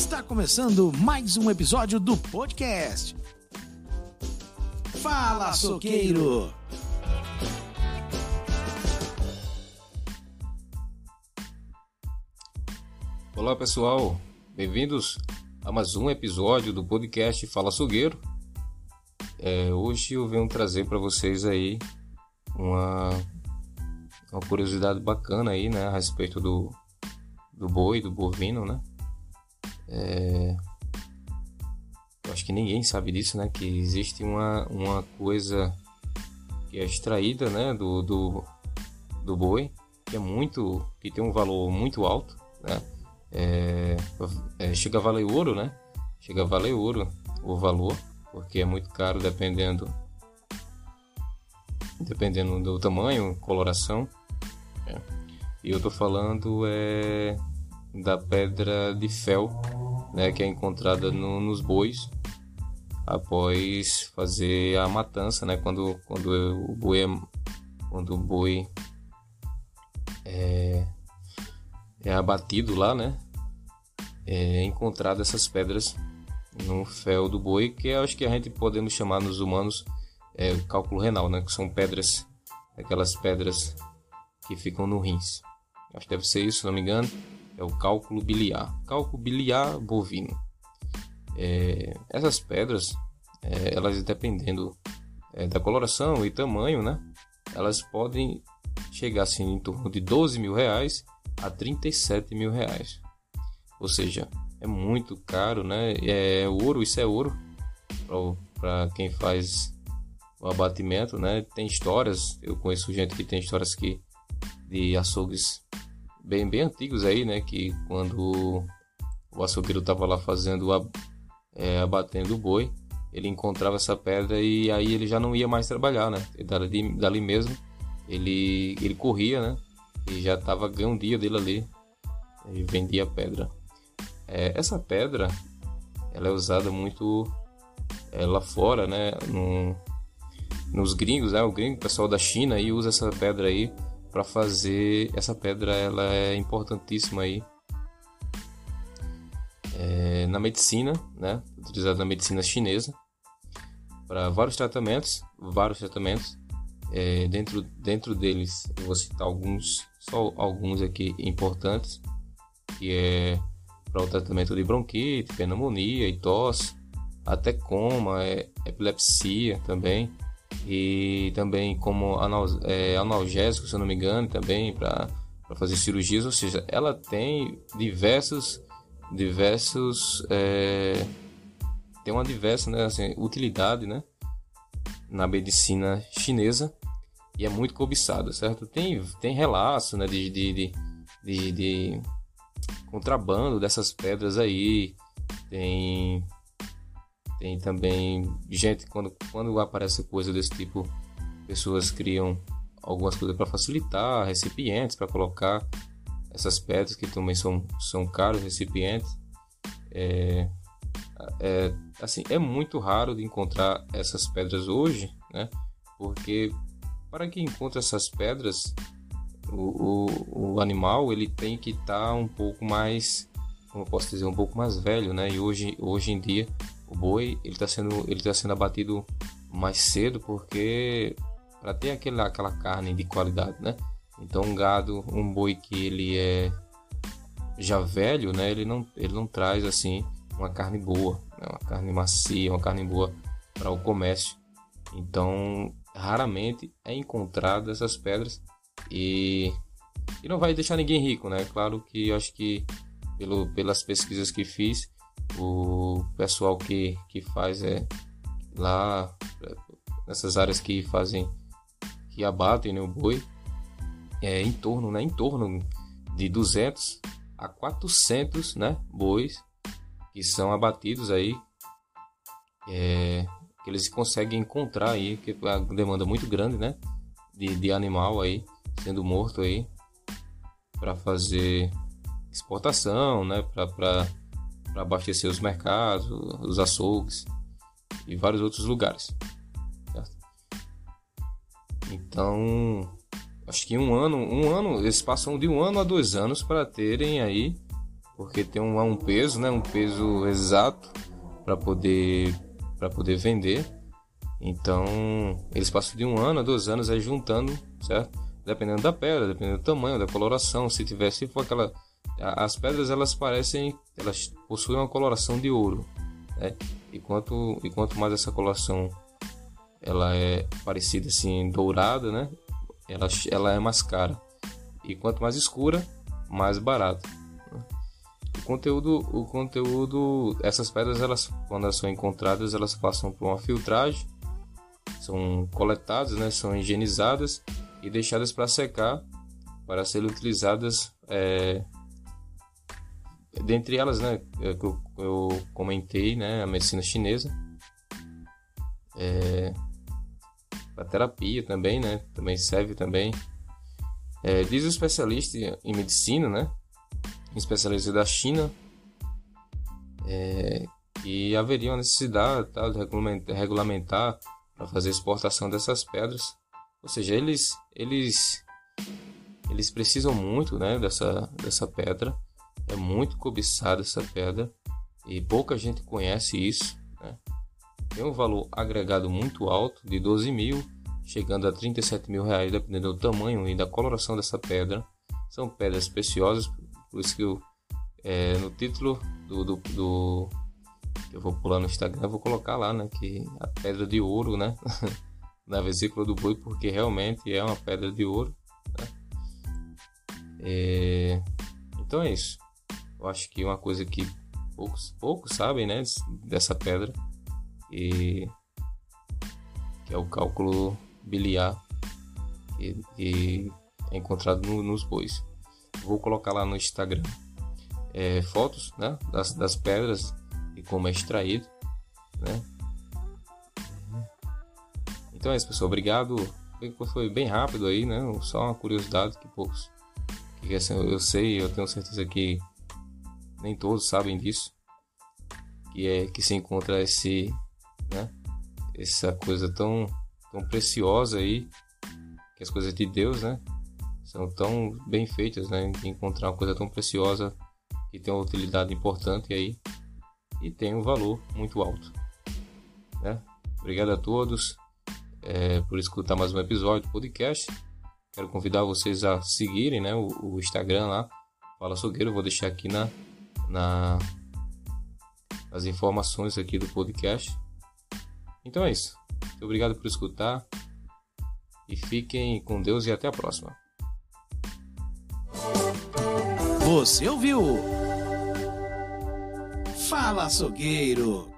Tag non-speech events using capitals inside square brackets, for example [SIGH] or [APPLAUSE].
Está começando mais um episódio do podcast. Fala, Soqueiro! Olá pessoal, bem-vindos a mais um episódio do podcast Fala Sogueiro. É, hoje eu venho trazer para vocês aí uma, uma curiosidade bacana aí, né, a respeito do, do boi, do bovino, né? É, eu acho que ninguém sabe disso, né? Que existe uma, uma coisa que é extraída, né, do, do, do boi, que é muito, que tem um valor muito alto, né? É, é, chega a valer ouro, né? Chega a valer ouro o valor, porque é muito caro dependendo dependendo do tamanho, coloração. É. E eu tô falando é da pedra de fel, né, que é encontrada no, nos bois após fazer a matança, né, quando quando o boi é, quando o boi é, é abatido lá, né? É encontrado essas pedras no fel do boi, que acho que a gente podemos chamar nos humanos é, cálculo renal, né? Que são pedras, aquelas pedras que ficam no rins. Acho que deve ser isso, se não me engano. É o cálculo biliar. Cálculo biliar bovino. É, essas pedras, é, elas dependendo é, da coloração e tamanho, né? Elas podem chegar assim em torno de 12 mil reais a 37 mil reais. Ou seja, é muito caro, né? É ouro, isso é ouro para quem faz o abatimento, né? Tem histórias, eu conheço gente que tem histórias que de açougues bem bem antigos aí, né? Que quando o açougueiro estava lá fazendo é, abatendo o boi, ele encontrava essa pedra e aí ele já não ia mais trabalhar, né? Dali, dali mesmo ele ele corria, né? E já estava ganhando um dia dele ali e vendia a pedra. É, essa pedra ela é usada muito é, lá fora, né? No, nos gringos, né? O gringo, o pessoal da China aí usa essa pedra aí para fazer. Essa pedra ela é importantíssima aí é, na medicina, né? Utilizada na medicina chinesa para vários tratamentos, vários tratamentos. É, dentro dentro deles eu vou citar alguns, só alguns aqui importantes, que é para o tratamento de bronquite, pneumonia e tosse, até coma, é, epilepsia também e também como é, analgésico, se eu não me engano, também para fazer cirurgias, ou seja, ela tem diversos diversos é, tem uma diversa né, assim, utilidade né, na medicina chinesa e é muito cobiçada, certo? Tem, tem relatos né, de, de, de, de, de contrabando dessas pedras aí, tem tem também gente, quando, quando aparece coisa desse tipo, pessoas criam algumas coisas para facilitar, recipientes para colocar essas pedras que também são, são caros recipientes. É, é, assim, é muito raro de encontrar essas pedras hoje, né? Porque para que encontre essas pedras, o, o, o animal ele tem que estar tá um pouco mais, como posso dizer, um pouco mais velho, né? E hoje, hoje em dia o boi ele está sendo ele tá sendo abatido mais cedo porque para ter aquela aquela carne de qualidade, né? Então um gado, um boi que ele é já velho, né? Ele não ele não traz assim uma carne boa, né? uma carne macia, uma carne boa para o comércio. Então raramente é encontrado essas pedras e, e não vai deixar ninguém rico, né? Claro que eu acho que pelo, pelas pesquisas que fiz o pessoal que, que faz é lá nessas áreas que fazem que abatem né, o boi é em torno né em torno de 200 a 400 né bois que são abatidos aí é, que eles conseguem encontrar aí que a demanda muito grande né de, de animal aí sendo morto aí para fazer exportação né para para abastecer os mercados, os açougues e vários outros lugares. Certo? Então, acho que um ano, um ano, eles passam de um ano a dois anos para terem aí porque tem um, um peso, né? Um peso exato para poder para poder vender. Então eles passam de um ano a dois anos aí juntando, certo? Dependendo da pedra, dependendo do tamanho, da coloração. Se tiver, se for aquela, as pedras elas parecem, elas possuem uma coloração de ouro, né? E quanto e quanto mais essa coloração ela é parecida assim dourada, né? Ela, ela é mais cara. E quanto mais escura, mais barato. O conteúdo, o conteúdo, essas pedras, elas, quando elas são encontradas, elas passam por uma filtragem, são coletadas, né, são higienizadas e deixadas para secar para serem utilizadas. É, dentre elas, né, é que eu, eu, comentei, né, a medicina chinesa, é, para terapia também, né, também serve também. É, diz o especialista em medicina, né, especialista da China, é, que haveria uma necessidade tá, de regulamentar para fazer exportação dessas pedras. Ou seja, eles, eles, eles precisam muito né, dessa, dessa pedra. É muito cobiçada essa pedra e pouca gente conhece isso. Né? Tem um valor agregado muito alto, de 12 mil, chegando a 37 mil reais, dependendo do tamanho e da coloração dessa pedra. São pedras preciosas, por isso que eu, é, no título do, do, do, eu vou pular no Instagram, vou colocar lá, né, que a pedra de ouro, né, [LAUGHS] na vesícula do boi, porque realmente é uma pedra de ouro. Né? É, então é isso. Eu acho que uma coisa que poucos, poucos sabem, né, dessa pedra, e que é o cálculo biliar que é encontrado no, nos bois vou colocar lá no Instagram é, fotos né, das, das pedras e como é extraído. Né? Então é isso, pessoal. Obrigado. Foi bem rápido aí, né? Só uma curiosidade que poucos. Que, assim, eu sei, eu tenho certeza que nem todos sabem disso. Que é que se encontra esse, né? Essa coisa tão, tão preciosa aí, que as coisas de Deus, né? são tão bem feitas, né? Encontrar uma coisa tão preciosa que tem uma utilidade importante aí e tem um valor muito alto. Né? Obrigado a todos é, por escutar mais um episódio do podcast. Quero convidar vocês a seguirem né, o, o Instagram lá, Fala Sogueiro. Vou deixar aqui na, na, nas informações aqui do podcast. Então é isso. Muito obrigado por escutar e fiquem com Deus e até a próxima. Você ouviu? Fala, açougueiro!